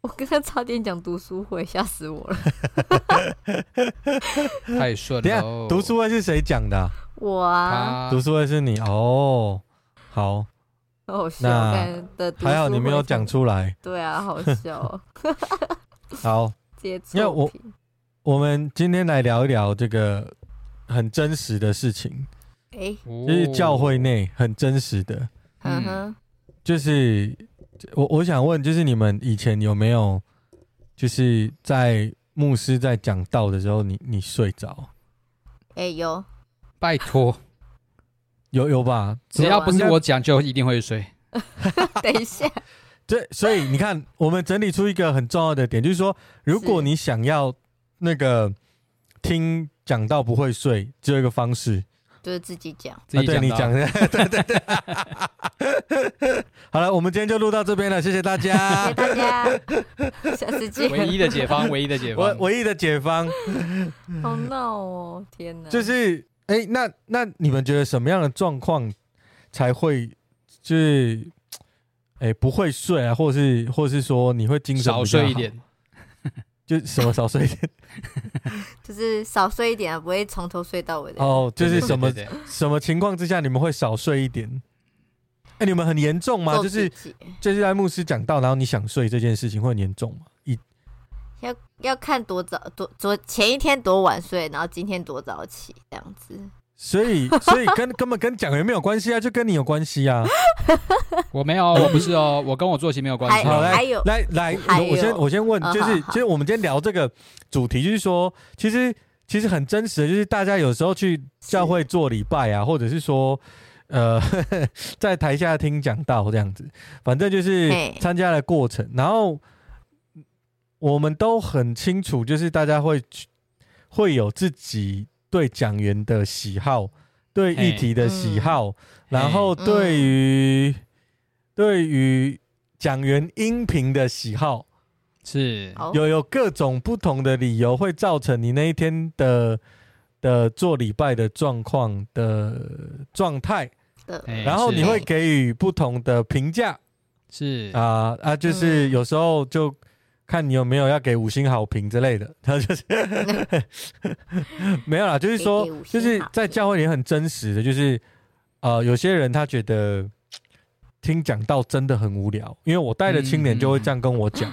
我刚刚差点讲读书会，吓死我了。太顺等一下了。读书会是谁讲的啊、我啊，读书会是你哦。好，好好笑，的还好你没有讲出来。对啊，好笑哦。好，接因为我我们今天来聊一聊这个很真实的事情，哎，就是教会内很真实的，嗯哼，就是我我想问，就是你们以前有没有就是在牧师在讲道的时候你，你你睡着？哎有，拜托，有有吧？只要不是我讲，就一定会睡。等一下，对，所以你看，我们整理出一个很重要的点，就是说，如果你想要那个听讲到不会睡，只有一个方式，就是自己讲。自己讲、对你讲对对对。好了，我们今天就录到这边了，谢谢大家谢谢。大家，下次见。唯一的解方，唯一的解我方。唯一的解方好闹哦，天哪！就是，哎、那那你们觉得什么样的状况才会就是，哎、不会睡啊，或是或是说你会精神少睡一，点，就什么少睡一点？就是少睡一点啊，不会从头睡到尾的。哦，就是什么什么情况之下你们会少睡一点？哎、你们很严重吗？就是就是在牧师讲到，然后你想睡这件事情会很严重吗？一要要看多早多昨前一天多晚睡，然后今天多早起这样子。所以所以跟根本 跟讲员没有关系啊，就跟你有关系啊。我没有，我不是哦，我跟我作息没有关系好，哦。来还有来来，我我先我先问，就是嗯好好其实我们今天聊这个主题，就是说，其实其实很真实的，就是大家有时候去教会做礼拜啊，或者是说。呃，在台下听讲到这样子，反正就是参加的过程。然后我们都很清楚，就是大家会会有自己对讲员的喜好，对议题的喜好，然后对于、对于讲员音频的喜好，是。有有各种不同的理由，会造成你那一天的的做礼拜的状况的状态。然后你会给予不同的评价。是。啊啊，就是嗯。有时候就看你有没有要给五星好评之类的，他 就是没有啦，就是说就是在教会里很真实的，就是呃，有些人他觉得听讲道真的很无聊，因为我带的青年就会这样跟我讲，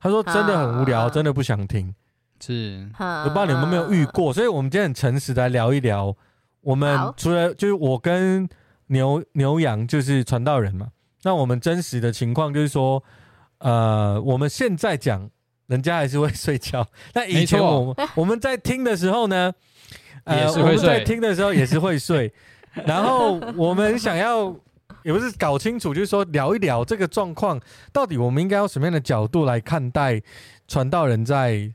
他说真的很无聊，啊。真的不想听。是，我我不知道你们有没有遇过，所以我们今天很诚实的来聊一聊。我们除了就是我跟牛牛羊就是传道人嘛，那我们真实的情况就是说，呃，我们现在讲，人家还是会睡觉。那以前我们 我们在听的时候呢，呃，我们在听的时候也是会睡。然后我们想要也不是搞清楚，就是说聊一聊这个状况，到底我们应该用什么样的角度来看待传道人在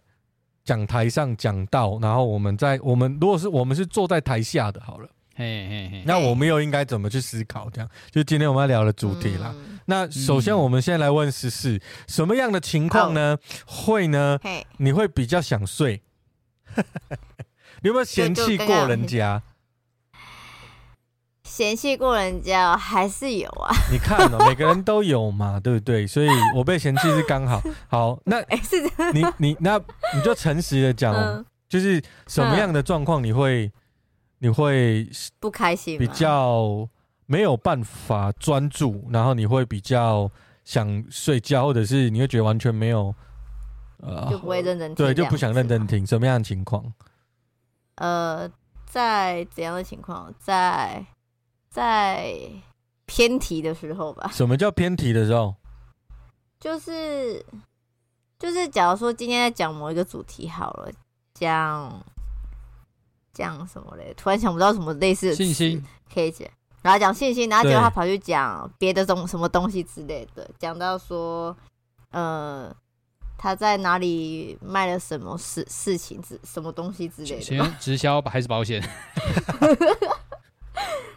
讲台上讲到，然后我们在我们如果是我们是坐在台下的，好了，嘿嘿嘿，那我们又应该怎么去思考？这样就是今天我们要聊的主题啦。嗯那首先我们先来问十四，什么样的情况呢？会呢？你会比较想睡？你有没有嫌弃过人家？嫌弃过人家哦还是有啊？你看哦，每个人都有嘛，对不对？所以我被嫌弃是刚好。好，那哎，是你你那你就诚实的讲，嗯，就是什么样的状况你会你会不开心，比较没有办法专注，然后你会比较想睡觉，或者是你会觉得完全没有呃就不会认真听，对，就不想认真。听，什么样的情况？呃，在怎样的情况？在在偏题的时候吧，什么叫偏题的时候？就是就是，假如说今天在讲某一个主题好了，讲讲什么嘞？突然想不到什么类似的信心可以讲，然后讲信心，然后结果他跑去讲别的东什么东西之类的，讲到说，呃，他在哪里卖了什么事事情之什么东西之类的行直销还是保险？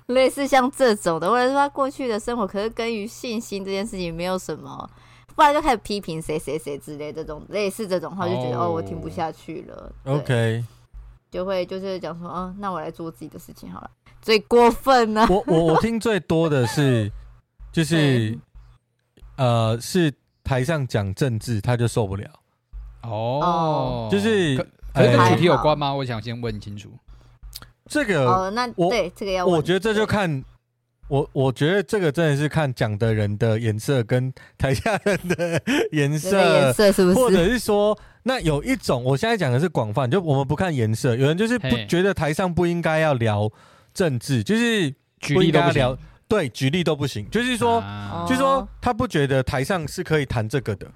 类似像这种的，或者说他过去的生活，可是跟于信心这件事情没有什么，不然就开始批评谁谁谁之类的这种类似这种话，就觉得哦，哦，我听不下去了。OK，就会就是讲说，哦，那我来做自己的事情好了。最过分呢？我我我听最多的是，就是呃，是台上讲政治他就受不了。哦，就是可是跟主题有关吗？我想先问清楚。这个哦，那我对这个要，我觉得这就看我，我觉得这个真的是看讲的人的颜色跟台下人的颜色，颜色是不是？或者是说，那有一种，我现在讲的是广泛，就我们不看颜色，有人就是不觉得台上不应该要聊政治，就是不应该要聊，对，举例都不行，就是说，啊、就是说他不觉得台上是可以谈这个的。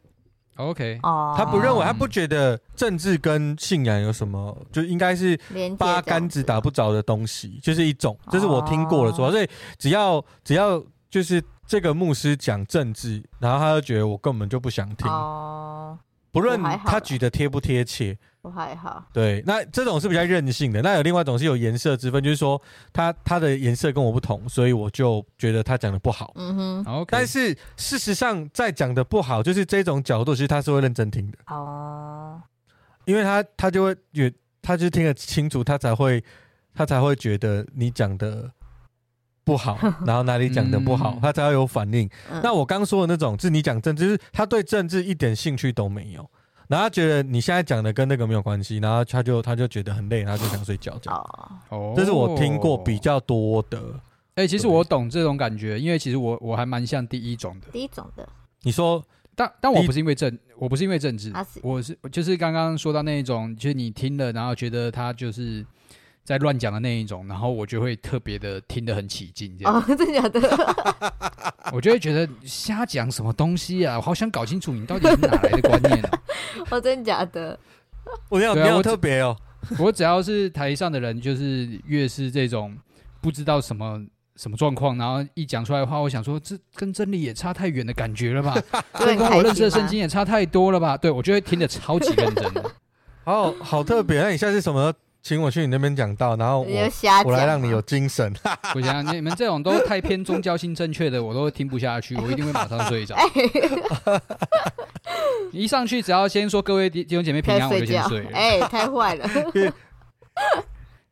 OK，哦，他不认为，他不觉得政治跟信仰有什么，就应该是八竿子打不着的东西，就是一种，这是我听过的说，所以只要只要就是这个牧师讲政治，然后他就觉得我根本就不想听，哦，不论他举的贴不贴切。我还好，对，那这种是比较任性的。那有另外一种是有颜色之分，就是说他他的颜色跟我不同，所以我就觉得他讲的不好。嗯哼.但是事实上，在讲的不好，就是这种角度，其实他是会认真听的。哦，因为他他就会觉，他就听得清楚，他才会他才会觉得你讲的不好，然后哪里讲的不好，他才会有反应。嗯、那我刚说的那种，就是你讲政治，就是他对政治一点兴趣都没有。然后他觉得你现在讲的跟那个没有关系，然后他就他就觉得很累，他就想睡觉这样。哦，这是我听过比较多的。哎、欸，其实我懂这种感觉，因为其实我我还蛮像第一种的。第一种的，你说，但但我不是因为政，我不是因为政治，我是就是刚刚说到那一种，就是你听了，然后觉得他就是。在乱讲的那一种，然后我就会特别的听得很起劲，这样。哦，真的假的？我就会觉得瞎讲什么东西啊！我好想搞清楚你到底是哪来的观念啊！哦，真的假的？我要没有特别哦。我只要是台上的人，就是越是这种不知道什么什么状况，然后一讲出来的话，我想说这跟真理也差太远的感觉了吧？这跟我认识的圣经也差太多了吧？对，我就会听得超级认真的。好好特别，那你现在是什么？请我去你那边讲道，然后我我来让你有精神。不行，你们这种都太偏宗教性正确的，我都听不下去，我一定会马上睡着。一上去只要先说各位弟兄姐妹平安，我就先睡了。哎，太坏了！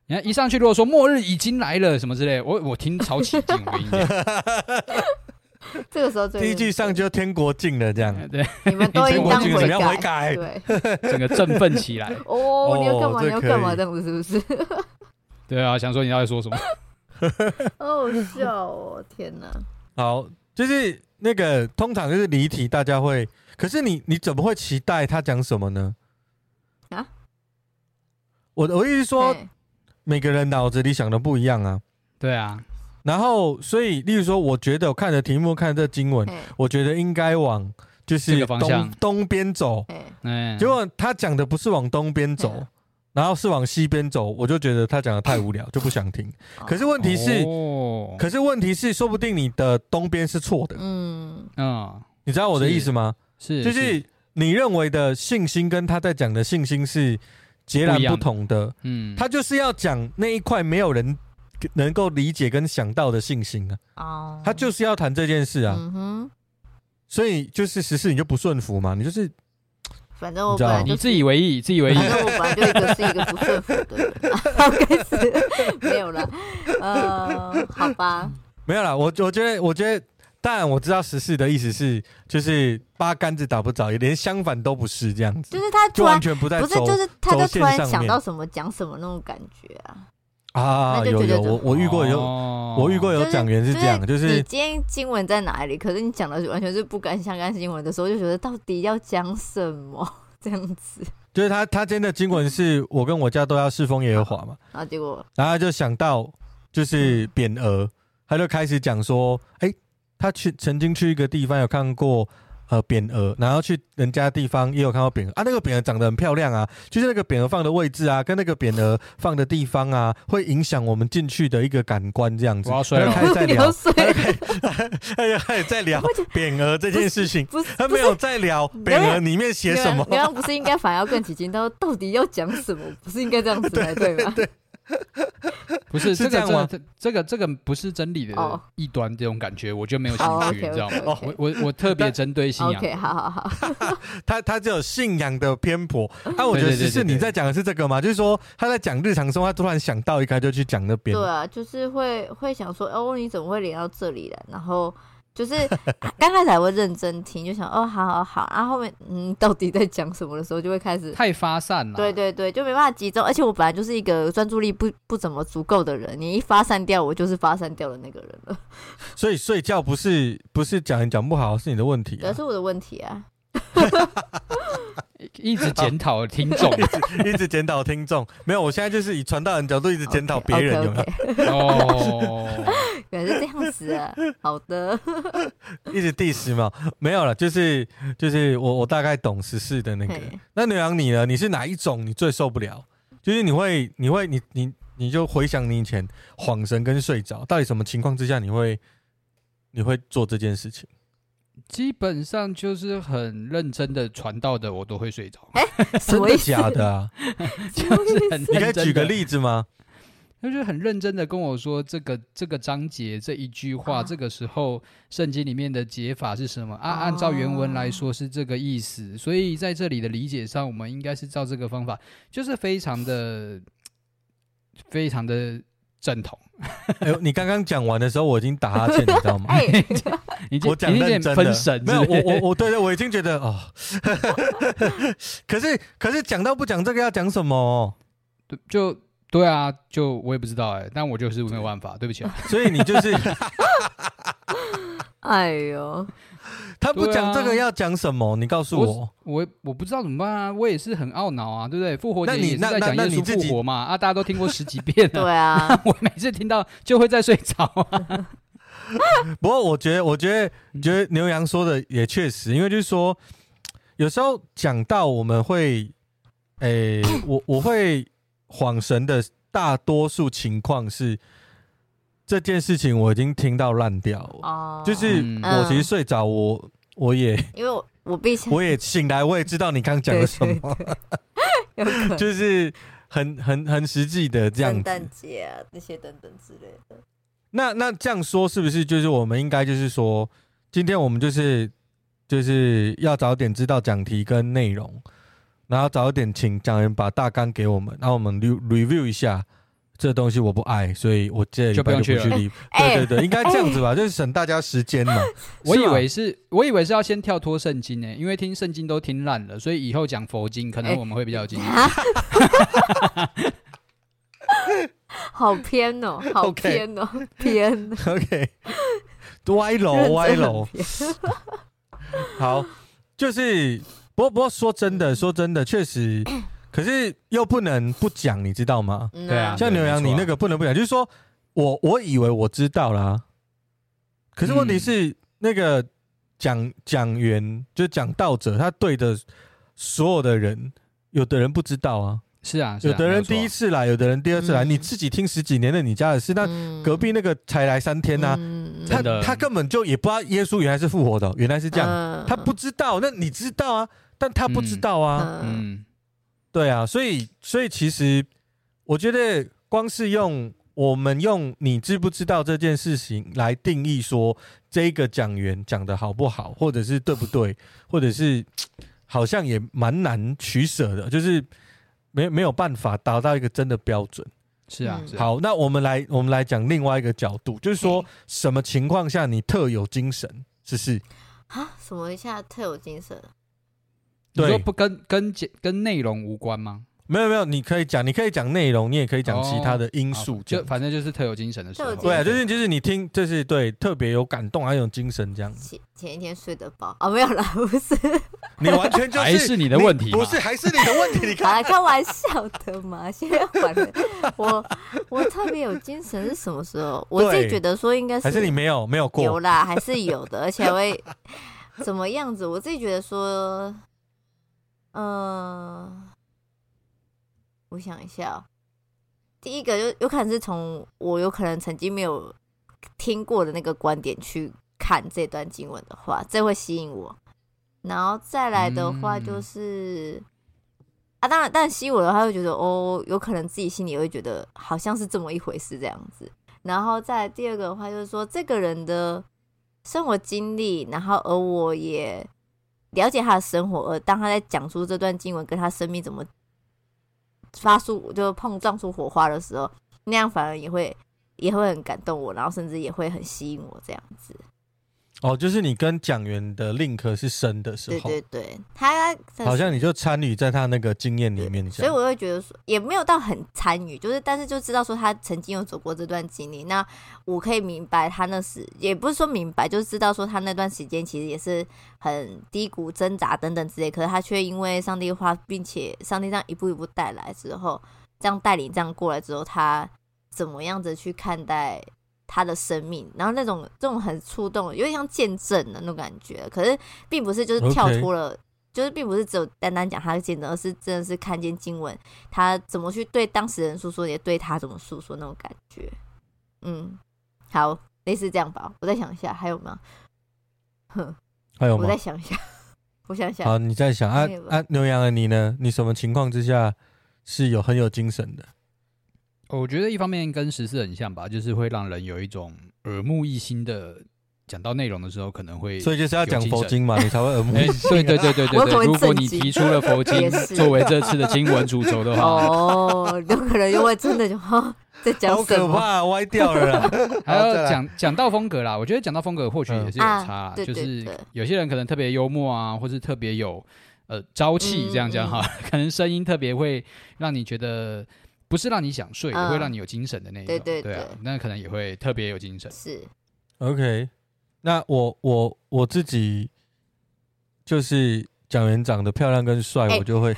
你看一上去如果说末日已经来了什么之类，我我听超起劲，我跟你讲。这个时候第一句上就天国近了，这样对，你们都应当悔改，对，整个振奋起来。哦，你要干嘛？你要干嘛？这样子是不是？对啊，想说你要说什么？好笑哦！天哪！好，就是那个通常就是离题，大家会。可是你你怎么会期待他讲什么呢？啊？我我意思是说，每个人脑子里想的不一样啊。对啊。然后，所以，例如说，我觉得我看着题目，看这经文，我觉得应该往就是东东边走。嗯，结果他讲的不是往东边走，然后是往西边走，我就觉得他讲的太无聊，就不想听。可是问题是，可是问题是，说不定你的东边是错的。嗯嗯，你知道我的意思吗？是，就是你认为的信心跟他在讲的信心是截然不同的。嗯，他就是要讲那一块没有人。能够理解跟想到的信心啊，哦，他就是要谈这件事啊，嗯哼，所以就是时事你就不顺服嘛，你就是，反正我本来你自以为意，自以为意，反正我本来就一个是一个不顺服的人，开始。没有了，呃，好吧，没有了，我我觉得我觉得，当然我知道十四的意思是就是八竿子打不着，也连相反都不是这样子，就是他就完全不在，不是就是他就突然想到什么讲什么那种感觉啊。啊，有有我我遇过有、哦、我遇过有讲员是这样，就是、就是、你今天经文在哪里？可是你讲的完全是不敢相干新闻的时候，就觉得到底要讲什么这样子？就是他他今天的经文是我跟我家都要侍奉耶和华嘛，然后结果然后他就想到就是匾额，他就开始讲说，哎、欸，他去曾经去一个地方有看过呃匾额，然后去人家地方也有看到匾额啊，那个匾额长得很漂亮啊，就是那个匾额放的位置啊，跟那个匾额放的地方啊，会影响我们进去的一个感官这样子。我要睡了，他开始在聊，哎呀，开始在聊 匾额这件事情，不是他没有在聊匾额里面写什么。你刚不是应该反而要更起劲，到到底要讲什么？不是应该这样子才对吗？对。不是，是这样吗？这个这个这个不是真理的异端这种感觉，我就没有兴趣，你知道吗？我我我特别针对信仰。OK，好好好。他他只有信仰的偏颇。那 我觉得是你在讲的是这个吗？就是说他在讲日常生活，他突然想到一个就去讲那边。对啊，就是会会想说，哦，你怎么会连到这里来？然后。就是刚开始还会认真听，就想哦，好好好，然后后面嗯，到底在讲什么的时候，就会开始太发散了。对对对，就没办法集中。而且我本来就是一个专注力不不怎么足够的人，你一发散掉，我就是发散掉的那个人了。所以睡觉不是不是讲你讲不好，是你的问题，也是我的问题啊。一直检讨听众，一直检讨听众。没有，我现在就是以传道人角度一直检讨别人，有没有？哦，原来是这样子啊。好的，一直 diss 嘛，没有了，就是就是我我大概懂十四的那个。那牛羊你呢？你是哪一种？你最受不了？就是你会你会你你你就回想你以前恍神跟睡着，到底什么情况之下你会你会做这件事情？基本上就是很认真的传道的，我都会睡着。哎、欸，真的假的啊？就是很，你可以举个例子吗？他就很认真的跟我说，这个这个章节这一句话，啊、这个时候圣经里面的解法是什么？啊，按照原文来说是这个意思，所以在这里的理解上，我们应该是照这个方法，就是非常的非常的。正统，哎呦，你刚刚讲完的时候，我已经打哈欠，你知道吗？我讲认真的，没有，我我我，对对，我已经觉得哦，可是可是讲到不讲这个要讲什么？就对啊，就我也不知道哎，但我就是没有办法，对不起啊。所以你就是，哎呦。他不讲这个要讲什么？你告诉我，我我，我不知道怎么办啊！我也是很懊恼啊，对不对？复活节也是在讲耶稣复活嘛啊！大家都听过十几遍了，对啊，我每次听到就会在睡着啊。不过我觉得，我觉得，觉得牛羊说的也确实，因为就是说，有时候讲到我们会，诶、欸，我我会恍神的，大多数情况是。这件事情我已经听到烂掉了，哦、就是我其实睡着，我我也因为我我被我也醒来，我也知道你刚讲了什么，就是很很很实际的这样子，圣诞节啊那些等等之类的。那那这样说是不是就是我们应该就是说，今天我们就是就是要早点知道讲题跟内容，然后早点请讲员把大纲给我们，然后我们 review 一下。这东西我不爱，所以我这礼拜就不用去理。对对对，应该这样子吧，就是省大家时间嘛。我以为是，我以为是要先跳脱圣经呢，因为听圣经都听烂了，所以以后讲佛经可能我们会比较有经。好偏哦，好偏哦，偏。OK，歪楼歪楼。好，就是不过不过说真的，说真的，确实。可是又不能不讲，你知道吗？对啊，像牛羊，你那个不能不讲，就是说我我以为我知道啦，可是问题是那个讲讲员就讲道者，他对的所有的人，有的人不知道啊，是啊，有的人第一次来，有的人第二次来，你自己听十几年的你家的事，那隔壁那个才来三天呐，他他根本就也不知道耶稣原来是复活的，原来是这样，他不知道，那你知道啊，但他不知道啊，嗯。对啊，所以所以其实我觉得，光是用我们用你知不知道这件事情来定义说这个讲员讲的好不好，或者是对不对，或者是好像也蛮难取舍的，就是没没有办法达到一个真的标准。是啊，好，那我们来我们来讲另外一个角度，就是说什么情况下你特有精神？是是啊，什么一下特有精神？你说不跟跟跟内容无关吗？没有没有，你可以讲，你可以讲内容，你也可以讲其他的因素，哦、就反正就是特有精神的时候。对啊，就是就是你听，就是对特别有感动，还有精神这样子。前前一天睡得饱哦，没有啦，不是。你完全就是还是你的问题，不是还是你的问题？你看，开玩笑的嘛，现在还我我特别有精神是什么时候？我自己觉得说应该是还是你没有没有过？有啦，还是有的，而且会。怎么样子？我自己觉得说，嗯、呃，我想一下、喔，第一个就有可能是从我有可能曾经没有听过的那个观点去看这段经文的话，这会吸引我。然后再来的话就是，嗯、啊，当然，但吸引我的话会觉得哦，有可能自己心里会觉得好像是这么一回事这样子。然后再第二个的话就是说，这个人的生活经历，然后而我也了解他的生活，而当他在讲出这段经文跟他生命怎么发出就碰撞出火花的时候，那样反而也会也会很感动我，然后甚至也会很吸引我这样子。哦，就是你跟讲员的 link 是深的时候，对对对，他好像你就参与在他那个经验里面，所以我会觉得说也没有到很参与，就是但是就知道说他曾经有走过这段经历，那我可以明白他那时也不是说明白，就是知道说他那段时间其实也是很低谷、挣扎等等之类，可是他却因为上帝话，并且上帝这样一步一步带来之后，这样带领这样过来之后，他怎么样子去看待？他的生命，然后那种这种很触动，有点像见证的那种感觉。可是并不是就是跳脱了.就是并不是只有单单讲他的见证，而是真的是看见经文，他怎么去对当事人诉说，也对他怎么诉说那种感觉。嗯，好，类似这样吧。我再想一下，还有吗？哼，还有吗？我再想一下，我想想。好，你再想啊啊，牛羊的你呢？你什么情况之下是有很有精神的？我觉得一方面跟十四很像吧，就是会让人有一种耳目一新的讲到内容的时候，可能会所以就是要讲佛经嘛，你才会耳目 一新。对对对对对对，如果你提出了佛经 作为这次的经文主轴的话，哦，有可能又会真的就哈在讲好可怕，歪掉了。还有讲讲到风格啦，我觉得讲到风格或许也是有差，就是有些人可能特别幽默啊，或是特别有呃朝气，这样讲哈，可能声音特别会让你觉得。不是让你想睡，也会让你有精神的那一种。对对对，对啊，那可能也会特别有精神。是，OK。那我我我自己就是讲人长得漂亮跟帅，欸、我就会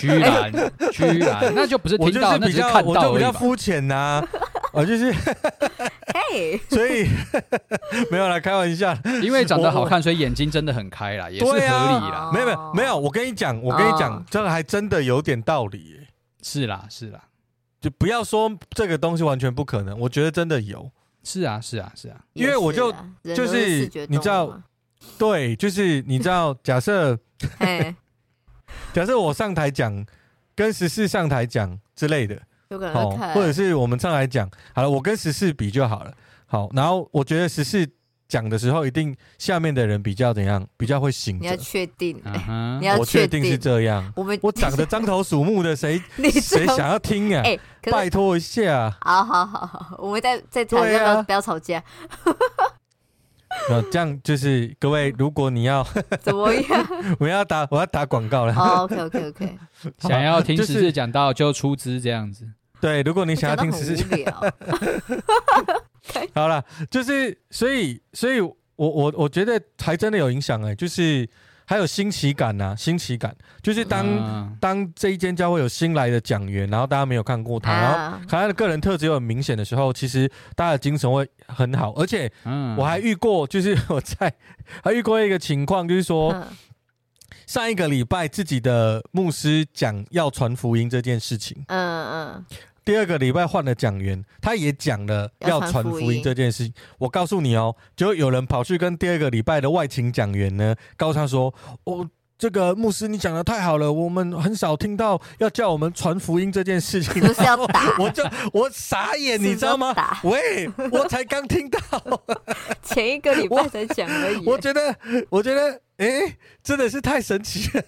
居 然居然，那就不是听到，那是看到，我就比较肤浅呐。我就是，嘿，所以没有啦，开玩笑。因为长得好看，所以眼睛真的很开啦，也是合理啦。没有没有没有，我跟你讲，我跟你讲，这个还真的有点道理。是啦，是啦，就不要说这个东西完全不可能，我觉得真的有。是啊，是啊，是啊，因为我就就是你知道，对，就是你知道，假设，假设我上台讲，跟十四上台讲之类的，有可能或者是我们上来讲，好了，我跟十四比就好了。好，然后我觉得十四。讲的时候，一定下面的人比较怎样？比较会醒。你要确定，你要确定是这样。我们我长得张头鼠目的，谁 谁想要听啊？哎，拜托一下。好好好好，我们再再吵架，不要吵架。那 这样就是各位，如果你要怎么样？我要打我要打广告了。OK OK OK。想要听十四讲到就出资这样子。对，如果你想要听十四讲。Okay. 好了，就是所以，所以我我我觉得还真的有影响哎、欸，就是还有新奇感呐、啊，新奇感，就是当、嗯、当这一间教会有新来的讲员，然后大家没有看过他，啊、然后看他的个人特质又很明显的时候，其实大家的精神会很好，而且我还遇过，就是我在 还遇过一个情况，就是说、嗯、上一个礼拜自己的牧师讲要传福音这件事情，嗯嗯。第二个礼拜换了讲员，他也讲了要传福音这件事情。我告诉你哦，就有人跑去跟第二个礼拜的外勤讲员呢，告诉他说：“哦，这个牧师你讲的太好了，我们很少听到要叫我们传福音这件事情。”不是要打，我就我傻眼，你知道吗？喂，我才刚听到，前一个礼拜才讲而已。我觉得，我觉得，哎、欸，真的是太神奇了。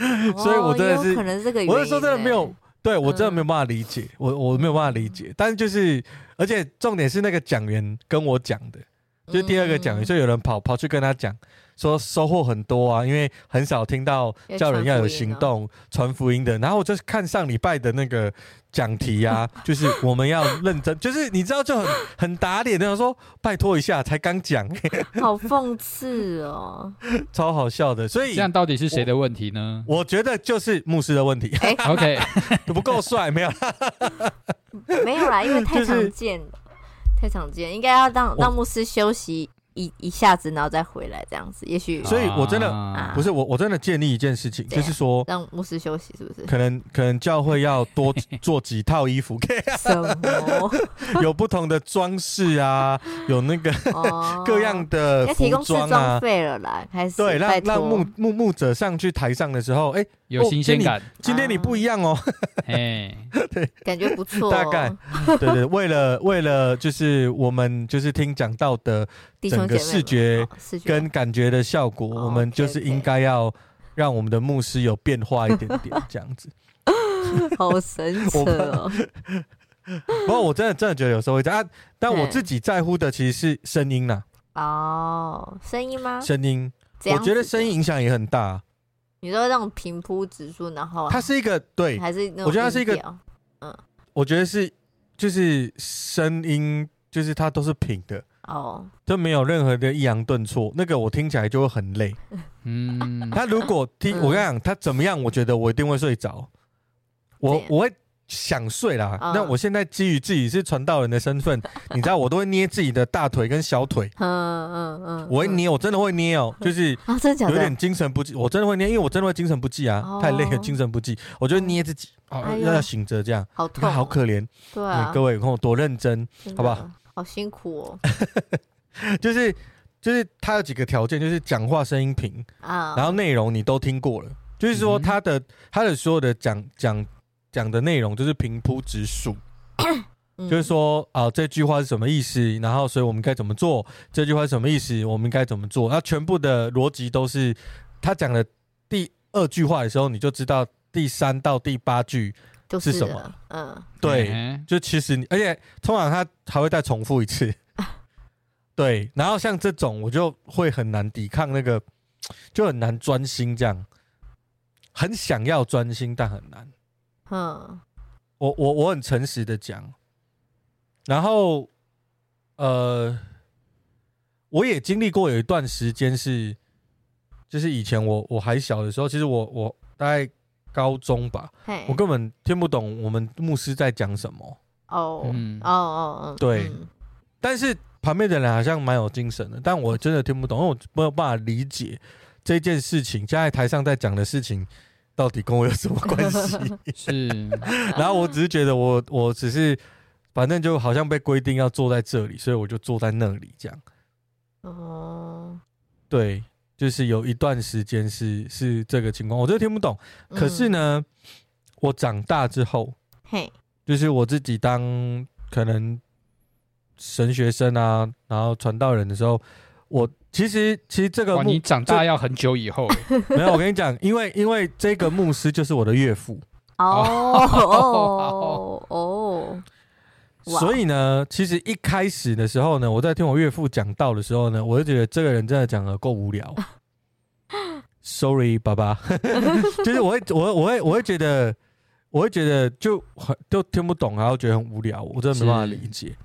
所以我真的是，可能这个，我是说真的没有。对，我真的没有办法理解，嗯、我我没有办法理解，但是就是，而且重点是那个讲员跟我讲的，就是第二个讲员，就有人跑跑去跟他讲。说收获很多啊，因为很少听到叫人要有行动传福，音的。然后我就看上礼拜的那个讲题啊，就是我们要认真，就是你知道就很很打脸那种，说拜托一下，才刚讲，好讽刺哦，超好笑的。所以这样到底是谁的问题呢？我，我觉得就是牧师的问题。欸、OK，不够帅，没有，没有啦，因为太常见了，就是、太常见，应该要让让牧师休息。一一下子，然后再回来这样子，也许。所以我真的、啊、不是我，我真的建议一件事情，就是说让牧师休息，是不是？可能可能教会要多做几套衣服，什么？有不同的装饰啊，有那个、哦、各样的服装啊，提供装费了啦，开始对，让让牧牧牧者上去台上的时候，哎、欸，有新鲜感、哦今。今天你不一样哦，哎、啊，对，感觉不错、哦。大概对，对对，为了为了就是我们就是听讲道的。整个视觉跟感觉的效果，我们就是应该要让我们的牧师有变化一点点，这样子。好神奇哦！不过我真的真的觉得有时候会这样，但我自己在乎的其实是声音呐。哦，声音吗？声音，我觉得声音影响也很大。你说那种平铺直述，然后它是一个对，还是我觉得它是一个，嗯，我觉得是就是声音，就是它都是平的。哦，都没有任何的抑扬顿挫，那个我听起来就会很累。嗯，他如果听我跟你讲，他怎么样，我觉得我一定会睡着。我我会想睡啦。那我现在基于自己是传道人的身份，你知道，我都会捏自己的大腿跟小腿。嗯嗯嗯，我会捏，我真的会捏哦，就是有点精神不济，我真的会捏，因为我真的会精神不济啊，太累了，精神不济，我就捏自己，要要醒着这样。好痛，好可怜。对，各位，你看我多认真，好不好？好辛苦哦，就是就是他有几个条件，就是讲话声音平啊，然后内容你都听过了，就是说他的他的所有的讲讲讲的内容就是平铺直述，就是说啊这句话是什么意思，然后所以我们该怎么做，这句话是什么意思，我们该怎么做，那全部的逻辑都是他讲的第二句话的时候，你就知道第三到第八句。是什么？嗯，对，就其实你，而且通常他还会再重复一次，对。然后像这种，我就会很难抵抗那个，就很难专心这样，很想要专心，但很难。嗯，我我我很诚实的讲，然后呃，我也经历过有一段时间是，就是以前我我还小的时候，其实我我大概。高中吧我根本听不懂我们牧师在讲什么。哦，哦哦哦，对。嗯、但是旁边的人好像蛮有精神的，但我真的听不懂，因为我没有办法理解这件事情，现在台上在讲的事情到底跟我有什么关系？是。然后我只是觉得我，我只是反正就好像被规定要坐在这里，所以我就坐在那里这样。哦，对。就是有一段时间是是这个情况，我真的听不懂。可是呢，嗯、我长大之后，嘿，就是我自己当可能神学生啊，然后传道人的时候，我其实其实这个你长大要很久以后，没有。我跟你讲，因为因为这个牧师就是我的岳父哦哦 哦，所以呢，其实一开始的时候呢，我在听我岳父讲道的时候呢，我就觉得这个人真的讲的够无聊。Sorry，爸爸，就是我会，我我会，我会觉得，我会觉得就很都听不懂，然后觉得很无聊，我真的没办法理解。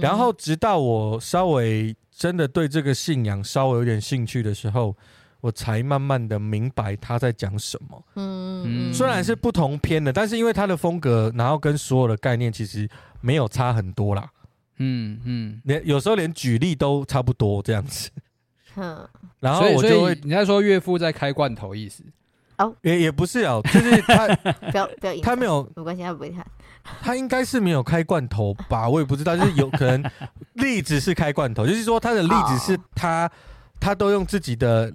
然后直到我稍微真的对这个信仰稍微有点兴趣的时候，我才慢慢的明白他在讲什么。嗯，虽然是不同篇的，但是因为他的风格，然后跟所有的概念其实没有差很多啦。嗯嗯，连有时候连举例都差不多这样子。嗯，然后我就会，你在说岳父在开罐头意思？哦，也也不是哦，就是他不 要不要，他没有没关系，他不会看，他应该是没有开罐头吧？我也不知道，就是有可能例子是开罐头，就是说他的例子是他他都用自己的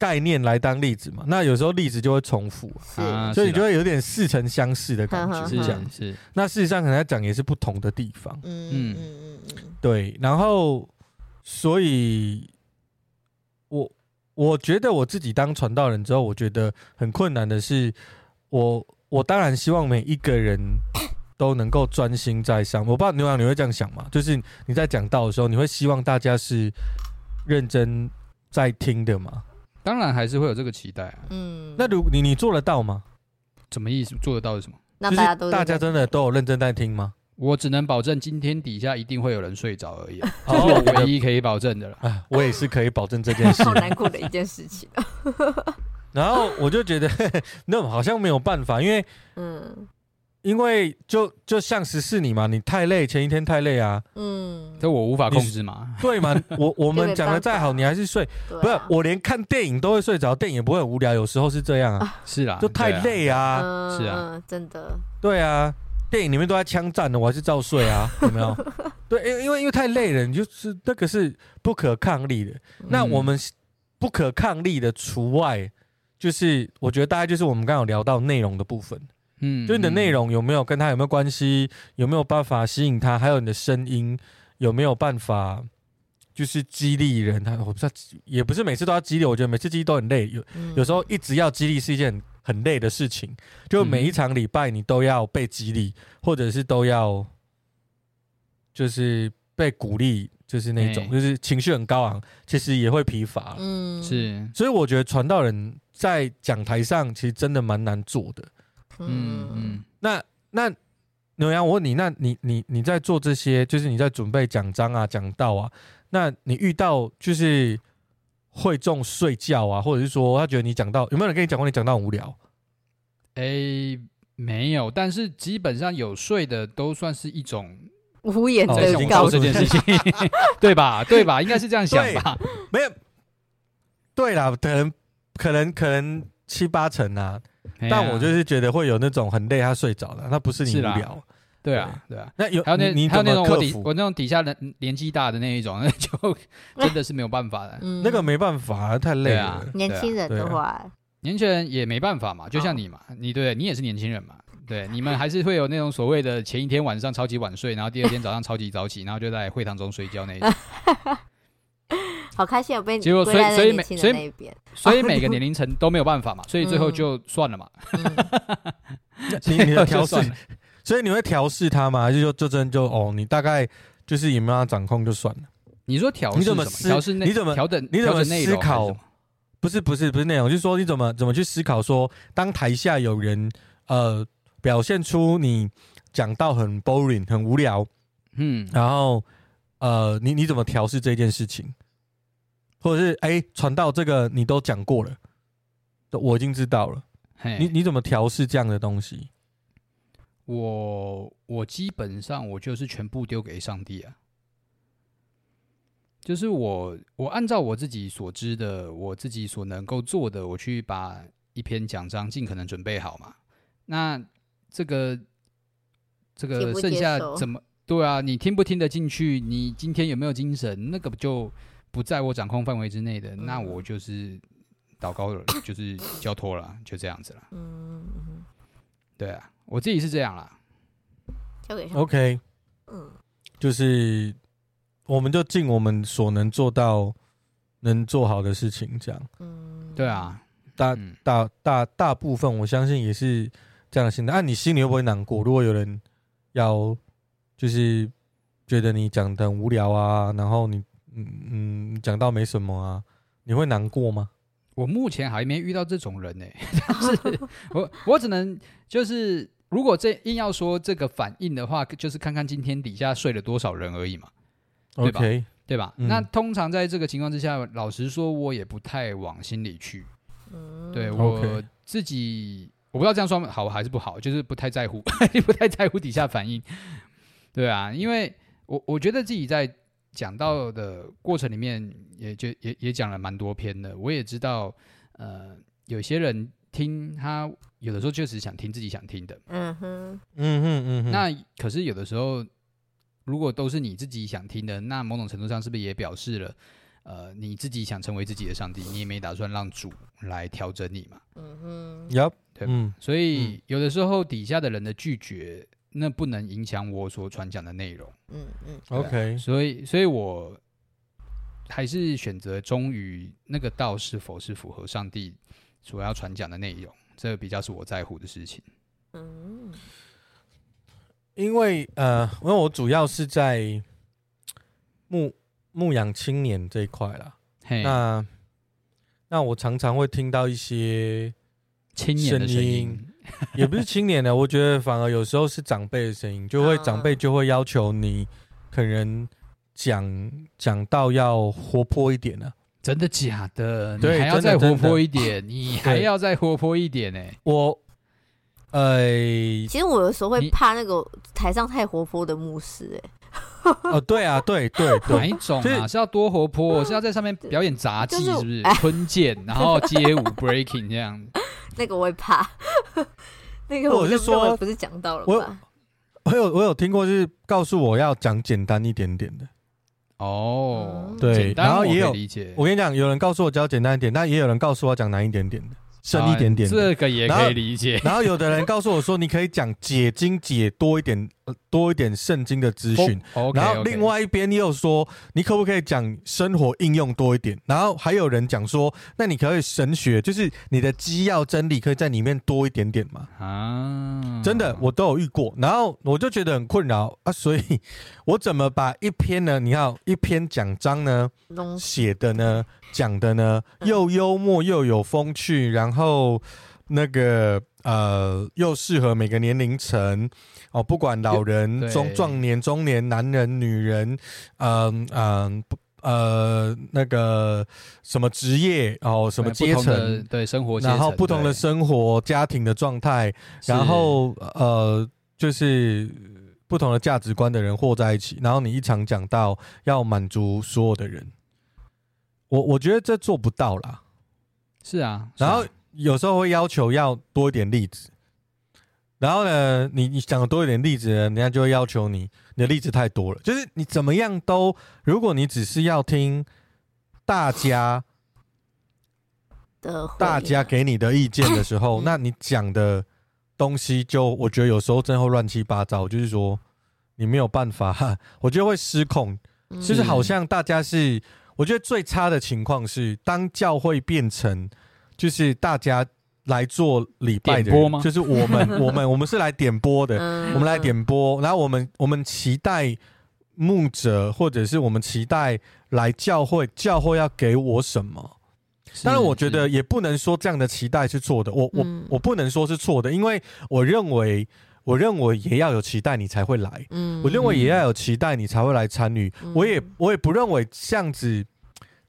概念来当例子嘛，那有时候例子就会重复，是，所以你就会有点似曾相识的感觉，是这样，是。那事实上可能他讲也是不同的地方，嗯嗯嗯嗯，对，然后所以。我我觉得我自己当传道人之后，我觉得很困难的是，我我当然希望每一个人都能够专心在上。我不知道牛羊你会这样想吗？就是你在讲道的时候，你会希望大家是认真在听的吗？当然还是会有这个期待啊。嗯，那如你你做得到吗？什么意思？做得到是什么？那大家都大家真的都有认真在听吗？我只能保证今天底下一定会有人睡着而已，这是我唯一可以保证的了。啊，我也是可以保证这件事。好难过的一件事情。然后我就觉得，那好像没有办法，因为嗯，因为就就像十四你嘛，你太累，前一天太累啊，嗯，这我无法控制嘛。对嘛？我 我们讲的再好，你还是睡，不是我连看电影都会睡着，电影也不会很无聊，有时候是这样啊，是啊，就太累啊，是啊，真的，对啊，电影里面都在枪战的，我还是照睡啊，有没有？对，因因为因为太累了，你就是那个是不可抗力的。那我们不可抗力的除外，就是我觉得大概就是我们刚刚有聊到内容的部分。嗯，就你的内容有没有跟他有没有关系，有没有办法吸引他，还有你的声音有没有办法，就是激励人。他我不知道，也不是每次都要激励，我觉得每次激励都很累。有有时候一直要激励是一件很累的事情。就每一场礼拜你都要被激励，或者是都要就是被鼓励，就是那种就是情绪很高昂，其实也会疲乏。嗯，是。所以我觉得传道人在讲台上其实真的蛮难做的。嗯嗯，那那牛羊，我问你，那你你你在做这些，就是你在准备讲章啊、讲道啊，那你遇到就是会众睡觉啊，或者是说他觉得你讲到有没有人跟你讲过你讲到很无聊？诶、欸，没有，但是基本上有睡的都算是一种无言的告诉这件事情，对吧？对吧？应该是这样想吧？没有，对啦，可能可能可能七八成啊。但我就是觉得会有那种很累，他睡着了，那不是你无聊，对啊，对啊。那有还有那你还有那种我底我那种底下的年纪大的那一种，那就 真的是没有办法的，那个没办法，太累了。年轻人的话，年轻人也没办法嘛，就像你嘛，你对，你也是年轻人嘛，对，你们还是会有那种所谓的前一天晚上超级晚睡，然后第二天早上超级早起，然后就在会堂中睡觉那一种。好开心，有被结果所以所以每所以所以 每个年龄层都没有办法嘛，所以最后就算了嘛。你你要调试，所以你会调试他吗？还是就就真就哦，你大概就是也没有掌控就算了。你说调适你怎么思？你怎么调整？你怎么思考？不是不是不是内容，就是说你怎么怎么去思考？说当台下有人呃表现出你讲到很 boring 很无聊，嗯，然后呃你你怎么调试这件事情？或者是哎，传到这个你都讲过了，我已经知道了。嘿你你怎么调试这样的东西？我我基本上我就是全部丢给上帝啊，就是我我按照我自己所知的，我自己所能够做的，我去把一篇讲章尽可能准备好嘛。那这个这个剩下怎么对啊？你听不听得进去？你今天有没有精神？那个不就？不在我掌控范围之内的，那我就是祷告了，就是交托了，就这样子了。嗯，对啊，我自己是这样啦。交给 OK，嗯，就是我们就尽我们所能做到能做好的事情，这样。嗯，对啊，大大大大部分我相信也是这样的心态。那、啊、你心里会不会难过？如果有人要就是觉得你讲的很无聊啊，然后你。嗯嗯，讲到没什么啊，你会难过吗？我目前还没遇到这种人呢、欸，但是我我只能就是，如果这硬要说这个反应的话，就是看看今天底下睡了多少人而已嘛，对吧？Okay, 对吧？嗯、那通常在这个情况之下，老实说，我也不太往心里去。嗯，对我自己，我不知道这样说好还是不好，就是不太在乎，不太在乎底下反应。对啊，因为我我觉得自己在。讲到的过程里面，也就也也讲了蛮多篇的。我也知道，呃，有些人听他有的时候确实想听自己想听的，嗯哼，嗯哼，嗯哼。那可是有的时候，如果都是你自己想听的，那某种程度上是不是也表示了，呃，你自己想成为自己的上帝，你也没打算让主来调整你嘛？嗯哼，Yep，对，嗯。所以有的时候底下的人的拒绝。那不能影响我所传讲的内容。嗯嗯，OK。所以，所以我还是选择忠于那个道是否是符合上帝所要传讲的内容，这个比较是我在乎的事情。嗯，因为呃，因为我主要是在牧牧养青年这一块啦。嘿，那那我常常会听到一些青年的声音。也不是青年的，我觉得反而有时候是长辈的声音，就会长辈就会要求你，可能讲讲到要活泼一点呢、啊。真的假的？对，你还要再活泼一点，你还要再活泼一点呢、欸。我呃，其实我有时候会怕那个台上太活泼的牧师、欸，哎，哦，对啊，对对对，哪一种啊？是要多活泼？是要在上面表演杂技，是不是？就 是、吞剑，然后街舞 breaking 这样。那个我会怕，那个我是说不是讲到了吗？我有我有听过，就是告诉我要讲简单一点点的。哦，对，然后也有理解。我跟你讲，有人告诉我教简单一点，但也有人告诉我讲难一点点的。深一点点，这个也可以理解。然后有的人告诉我说，你可以讲解经解多一点，多一点圣经的资讯。然后另外一边又说，你可不可以讲生活应用多一点？然后还有人讲说，那你可以神学，就是你的基要真理可以在里面多一点点嘛？啊，真的我都有遇过。然后我就觉得很困扰啊，所以我怎么把一篇呢？你要一篇讲章呢，写的呢？讲的呢，又幽默又有风趣，然后那个呃，又适合每个年龄层哦，不管老人、中壮年、中年、男人、女人，嗯、呃、嗯，呃，呃，那个什么职业哦，什么阶层，对生活，然后不同的生活家庭的状态，然后呃，就是不同的价值观的人和在一起，然后你一场讲到要满足所有的人。我我觉得这做不到啦，是啊，然后有时候会要求要多一点例子，然后呢，你你讲的多一点例子呢，人家就会要求你，你的例子太多了，就是你怎么样都，如果你只是要听大家的大家给你的意见的时候，那你讲的东西就我觉得有时候真的会乱七八糟，就是说你没有办法，我觉得会失控，就是好像大家是。我觉得最差的情况是，当教会变成就是大家来做礼拜的人，就是我们，我们，我们是来点播的，我们来点播，然后我们，我们期待牧者，或者是我们期待来教会，教会要给我什么？当然，我觉得也不能说这样的期待是错的，我，我，我不能说是错的，因为我认为。我认为也要有期待，你才会来。嗯，我认为也要有期待，你才会来参与。嗯。我也我也不认为这样子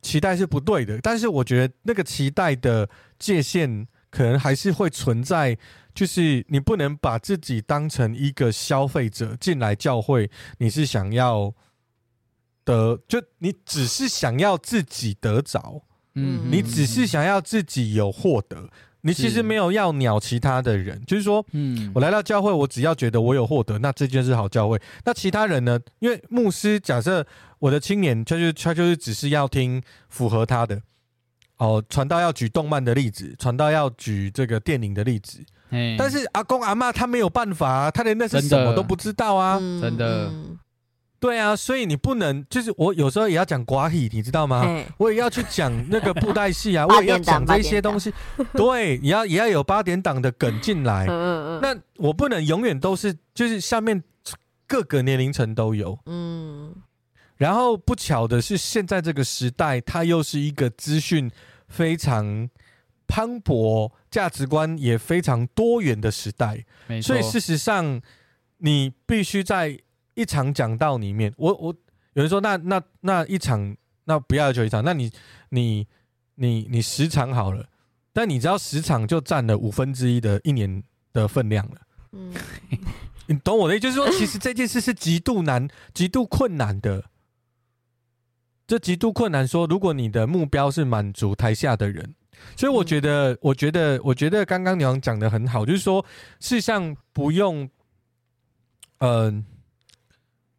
期待是不对的，但是我觉得那个期待的界限可能还是会存在，就是你不能把自己当成一个消费者进来教会，你是想要得，就你只是想要自己得着，嗯，你只是想要自己有获得。你其实没有要鸟其他的人，就是说，嗯，我来到教会，我只要觉得我有获得，那这件事好教会。那其他人呢？因为牧师假设我的青年，他就他就是只是要听符合他的。哦，传道要举动漫的例子，传道要举这个电影的例子。但是阿公阿妈他没有办法啊，他连那是什么都不知道啊，真的。对啊，所以你不能就是我有时候也要讲寡语，你知道吗？我也要去讲那个布袋戏啊，我也要讲这些东西。对，你要也要有八点档的梗进来嗯嗯。那我不能永远都是就是下面各个年龄层都有。嗯。然后不巧的是，现在这个时代，它又是一个资讯非常磅礴、价值观也非常多元的时代。没错。所以事实上，你必须在。一场讲道里面，我我有人说，那那那一场，那不要求一场，那你你你你十场好了，但你知道十场就占了五分之一的一年的分量了。嗯，你懂我的意思，就是说，其实这件事是极度难、极度困难的。这极度困难，说如果你的目标是满足台下的人，所以我觉得，我觉得，我觉得刚刚娘讲的很好，就是说，事实上不用，嗯、呃。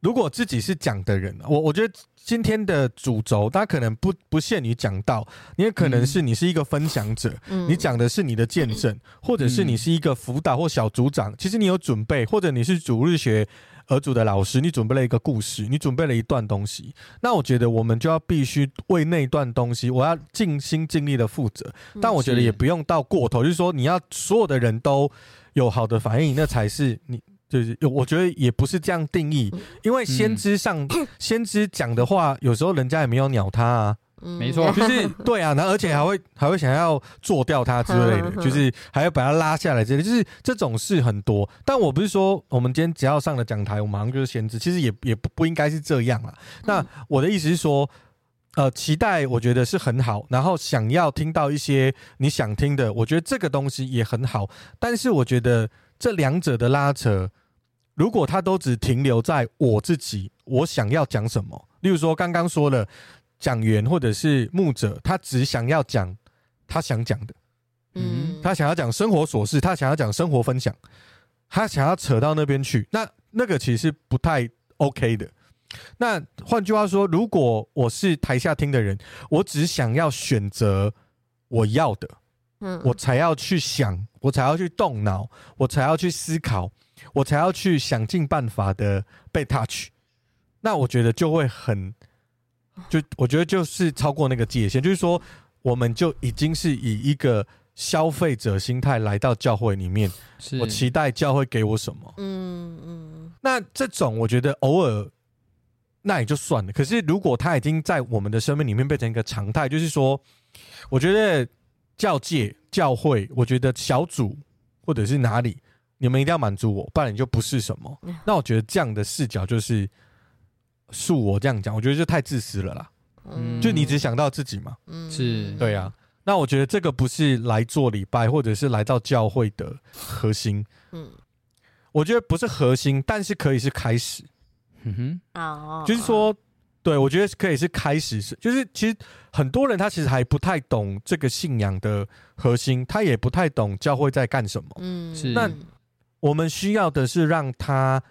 如果自己是讲的人，我我觉得今天的主轴，他可能不不限于讲道，你也可能是你是一个分享者，嗯、你讲的是你的见证，或者是你是一个辅导或小组长，其实你有准备，或者你是主日学儿组的老师，你准备了一个故事，你准备了一段东西，那我觉得我们就要必须为那段东西，我要尽心尽力的负责，但我觉得也不用到过头，就是说你要所有的人都有好的反应，那才是你。就是，我觉得也不是这样定义，因为先知上、嗯、先知讲的话，有时候人家也没有鸟他啊，没错，就是对啊，然后而且还会还会想要做掉他之类的，就是还要把他拉下来之类的，就是这种事很多。但我不是说我们今天只要上了讲台，我马上就是先知，其实也也不不应该是这样啊。那我的意思是说，呃，期待我觉得是很好，然后想要听到一些你想听的，我觉得这个东西也很好，但是我觉得。这两者的拉扯，如果他都只停留在我自己，我想要讲什么，例如说刚刚说了讲员或者是牧者，他只想要讲他想讲的，嗯，他想要讲生活琐事，他想要讲生活分享，他想要扯到那边去，那那个其实不太 OK 的。那换句话说，如果我是台下听的人，我只想要选择我要的，嗯，我才要去想，我才要去动脑，我才要去思考，我才要去想尽办法的被 touch。那我觉得就会很，就我觉得就是超过那个界限，就是说，我们就已经是以一个消费者心态来到教会里面，我期待教会给我什么，嗯嗯。那这种我觉得偶尔。那也就算了。可是，如果他已经在我们的生命里面变成一个常态，就是说，我觉得教界、教会，我觉得小组或者是哪里，你们一定要满足我，不然你就不是什么。那我觉得这样的视角就是，恕我这样讲，我觉得就太自私了啦。嗯，就你只想到自己嘛。嗯，是对啊。那我觉得这个不是来做礼拜或者是来到教会的核心。嗯，我觉得不是核心，但是可以是开始。嗯哼，哦，就是说，对，我觉得可以是开始，是就是其实很多人他其实还不太懂这个信仰的核心，他也不太懂教会在干什么。嗯，是。那我们需要的是让他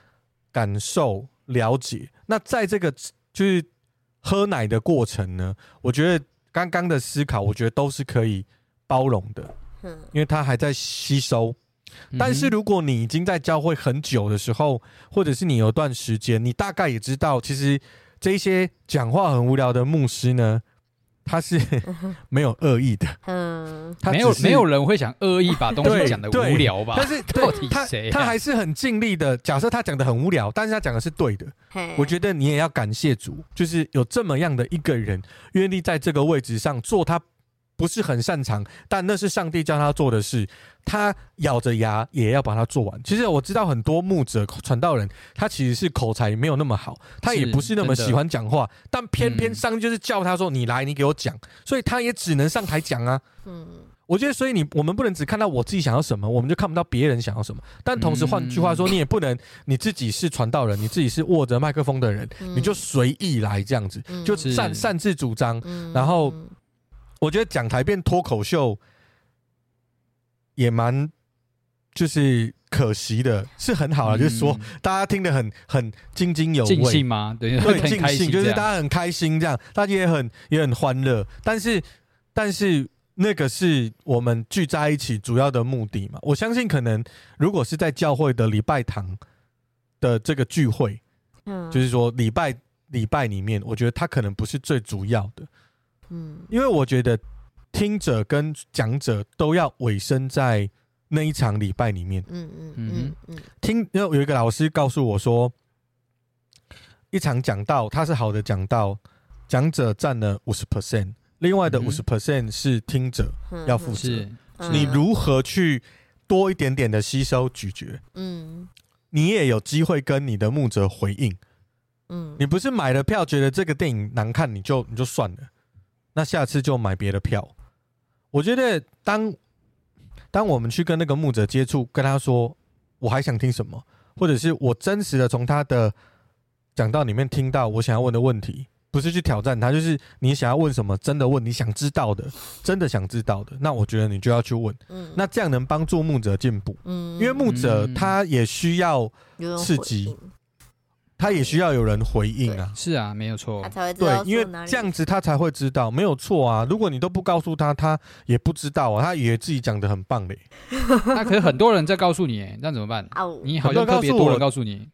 感受、了解。那在这个就是喝奶的过程呢，我觉得刚刚的思考，我觉得都是可以包容的。嗯，因为他还在吸收。但是如果你已经在教会很久的时候，或者是你有段时间，你大概也知道，其实这些讲话很无聊的牧师呢，他是 没有恶意的。嗯，没有没有人会想恶意把东西 讲的无聊吧？但是 到底他他还是很尽力的。假设他讲的很无聊，但是他讲的是对的。我觉得你也要感谢主，就是有这么样的一个人，愿意在这个位置上做他。不是很擅长，但那是上帝叫他做的事，他咬着牙也要把它做完。其实我知道很多牧者、传道人，他其实是口才没有那么好，他也不是那么喜欢讲话，但偏偏上帝就是叫他说：“你来，你给我讲。”所以他也只能上台讲啊。嗯，我觉得，所以你我们不能只看到我自己想要什么，我们就看不到别人想要什么。但同时，换句话说，你也不能你自己是传道人，你自己是握着麦克风的人，你就随意来这样子，就擅擅自主张，然后。我觉得讲台变脱口秀也蛮就是可惜的，是很好的，嗯、就是说大家听得很很津津有味，尽兴吗？对，对，尽兴，就是大家很开心这样，大家也很也很欢乐。但是，但是那个是我们聚在一起主要的目的嘛？我相信，可能如果是在教会的礼拜堂的这个聚会，嗯，就是说礼拜礼拜里面，我觉得它可能不是最主要的。嗯，因为我觉得听者跟讲者都要委身在那一场礼拜里面。嗯嗯嗯嗯，听，因为有一个老师告诉我说，一场讲道，他是好的讲道，讲者占了五十 percent，另外的五十 percent 是听者要负责。你如何去多一点点的吸收咀嚼？嗯，你也有机会跟你的牧者回应。嗯，你不是买了票觉得这个电影难看，你就你就算了。那下次就买别的票。我觉得当当我们去跟那个牧者接触，跟他说我还想听什么，或者是我真实的从他的讲道里面听到我想要问的问题，不是去挑战他，就是你想要问什么，真的问你想知道的，真的想知道的，那我觉得你就要去问。嗯，那这样能帮助牧者进步。嗯，因为牧者他也需要刺激。他也需要有人回应啊，是啊，没有错，他才会知道。对，因为这样子他才会知道，没有错啊。如果你都不告诉他，他也不知道啊。他以为自己讲的很棒嘞。那可是很多人在告诉你，哎，那怎么办？你好像特别多人告诉你，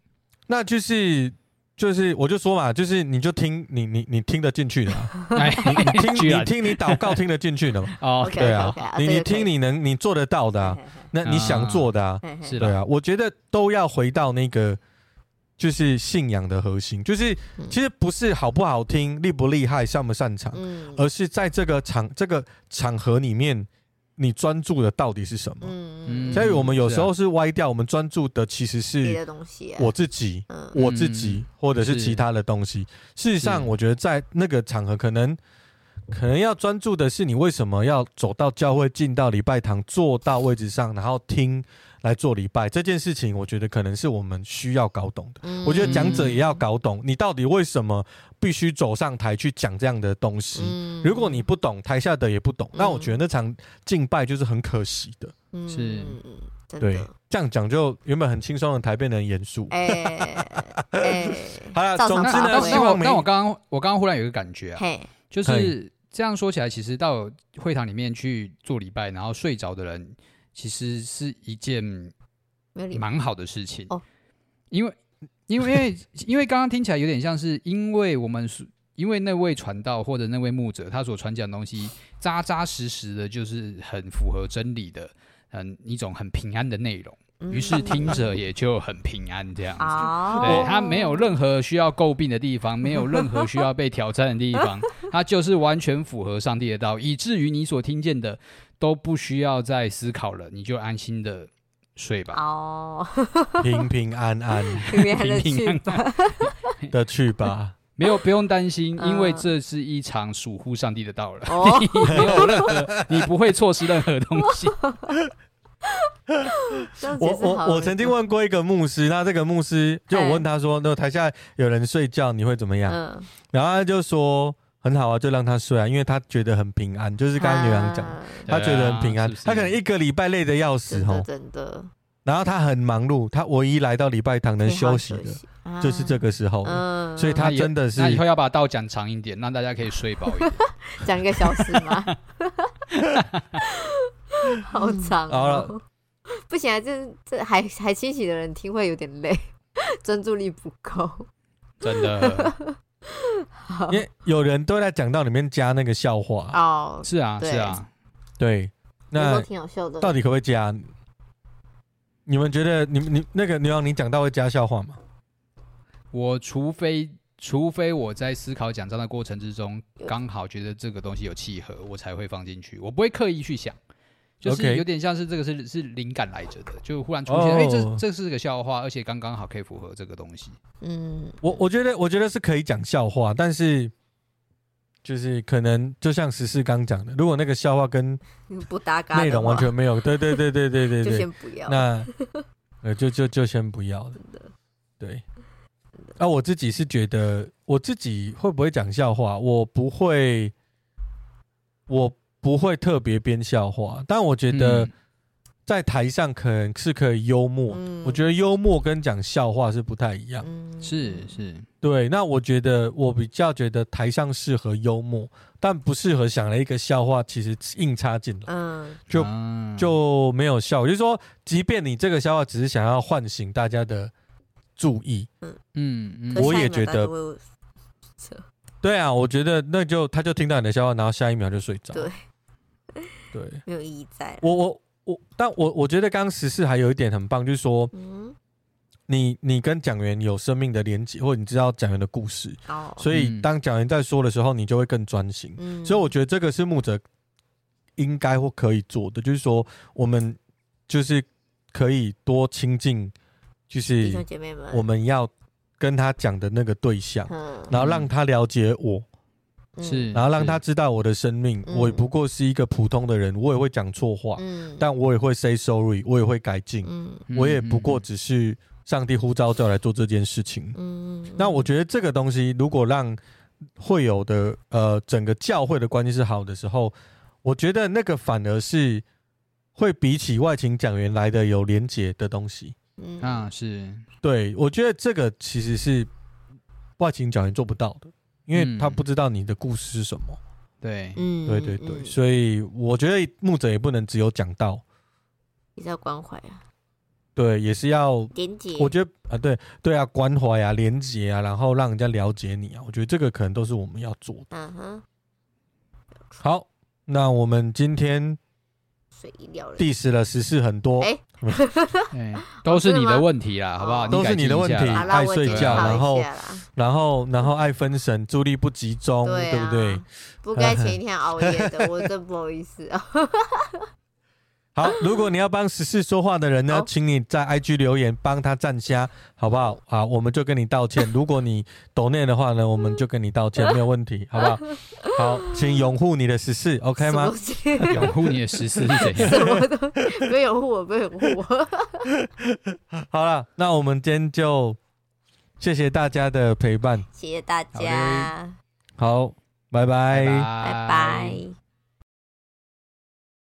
那就是就是，我就说嘛，就是你就听你你你听得进去的，你你听你听你祷告听得进去的嘛。哦，对啊，你你听你能你做得到的，那你想做的，是的，对啊。我觉得都要回到那个。就是信仰的核心，就是其实不是好不好听、厉不厉害、擅不擅长，嗯、而是在这个场这个场合里面，你专注的到底是什么？嗯，所以我们有时候是歪掉，我们专注的其实是我自己，我自己或者是其他的东西。事实上，我觉得在那个场合可能可能要专注的是你为什么要走到教会，进到礼拜堂，坐到位置上，然后听来做礼拜这件事情，我觉得可能是我们需要搞懂的。嗯、我觉得讲者也要搞懂，你到底为什么必须走上台去讲这样的东西。嗯、如果你不懂，台下的也不懂，嗯、那我觉得那场敬拜就是很可惜的。嗯、是，对，这样讲就原本很轻松的台变得很严肃。哎、欸，欸、好了，总之呢，希望但我刚刚我刚刚忽然有一个感觉啊，就是。这样说起来，其实到会堂里面去做礼拜，然后睡着的人，其实是一件蛮好的事情。哦，因为因为因为因为刚刚听起来有点像是，因为我们是因为那位传道或者那位牧者他所传讲的东西扎扎实实的，就是很符合真理的，嗯，一种很平安的内容。于是听着也就很平安，这样子。对，他没有任何需要诟病的地方，没有任何需要被挑战的地方，他就是完全符合上帝的道，以至于你所听见的都不需要再思考了，你就安心的睡吧。哦，平平安安，平平安安。的去吧，没有不用担心，因为这是一场属乎上帝的道了。你 没有任何，你不会错失任何东西。我我我曾经问过一个牧师，那这个牧师就我问他说：“那台下有人睡觉，你会怎么样？”嗯、然后他就说：“很好啊，就让他睡啊，因为他觉得很平安。”就是刚刚牛羊讲，啊、他觉得很平安。是是他可能一个礼拜累得要死哦，真的。然后他很忙碌，他唯一来到礼拜堂能休息的，就是这个时候。嗯、所以他真的是那以后要把道讲长一点，让大家可以睡饱一点，讲一个小时吗？好长哦！不行啊，这这还还清醒的人听会有点累，专注力不够，真的。因为有人都在讲到里面加那个笑话哦，是啊，是啊，对，那挺好笑的。到底可不可以加？你们觉得，你你那个牛羊，你讲到会加笑话吗？我除非除非我在思考讲章的过程之中，刚好觉得这个东西有契合，我才会放进去。我不会刻意去想。就是有点像是这个是是灵感来着的，就忽然出现，哎、oh. 欸，这这是个笑话，而且刚刚好可以符合这个东西。嗯，我我觉得我觉得是可以讲笑话，但是就是可能就像十四刚讲的，如果那个笑话跟不搭嘎，内容完全没有，对对对对对对对，就先不要。那呃，就就就先不要了。的对。那、啊、我自己是觉得，我自己会不会讲笑话？我不会，我。不会特别编笑话，但我觉得在台上可能是可以幽默。嗯、我觉得幽默跟讲笑话是不太一样。是是，对。那我觉得我比较觉得台上适合幽默，但不适合想了一个笑话，其实硬插进来，嗯，就就没有效。就是说，即便你这个笑话只是想要唤醒大家的注意，嗯嗯，我也觉得。对啊，我觉得那就他就听到你的笑话，然后下一秒就睡着。对。对，没有意义在。我我我，但我我觉得刚刚十四还有一点很棒，就是说，嗯，你你跟讲员有生命的连接，或者你知道讲员的故事，哦，所以当讲员在说的时候，你就会更专心。嗯，所以我觉得这个是牧者应该或可以做的，就是说，我们就是可以多亲近，就是我们要跟他讲的那个对象，嗯，然后让他了解我。是，然后让他知道我的生命，我也不过是一个普通的人，我也会讲错话，嗯、但我也会 say sorry，我也会改进，嗯、我也不过只是上帝呼召叫来做这件事情。嗯、那我觉得这个东西，如果让会有的呃整个教会的关系是好的时候，我觉得那个反而是会比起外勤讲员来的有连结的东西。嗯。啊，是。对，我觉得这个其实是外勤讲员做不到的。因为他不知道你的故事是什么，对，嗯，对对对，所以我觉得牧者也不能只有讲道，也是要关怀啊，对，也是要连接。我觉得啊，对对啊，关怀啊，连接啊，然后让人家了解你啊，我觉得这个可能都是我们要做的。嗯哼，好，那我们今天。Diss 了。时事很多，哎，都是你的问题啦，好不好？都是你的问题，爱睡觉，然后，然后，然后爱分神，注意力不集中，对不对？不该前一天 熬夜的，我真不好意思。啊。好，如果你要帮十四说话的人呢，好请你在 IG 留言帮他站虾，好不好？好，我们就跟你道歉。如果你抖内的话呢，我们就跟你道歉，没有问题，好不好？好，请拥护你的十四，OK 吗？拥护你的十四是怎样？什么都不拥护我，不拥护我。好了，那我们今天就谢谢大家的陪伴，谢谢大家。好，拜拜，拜拜。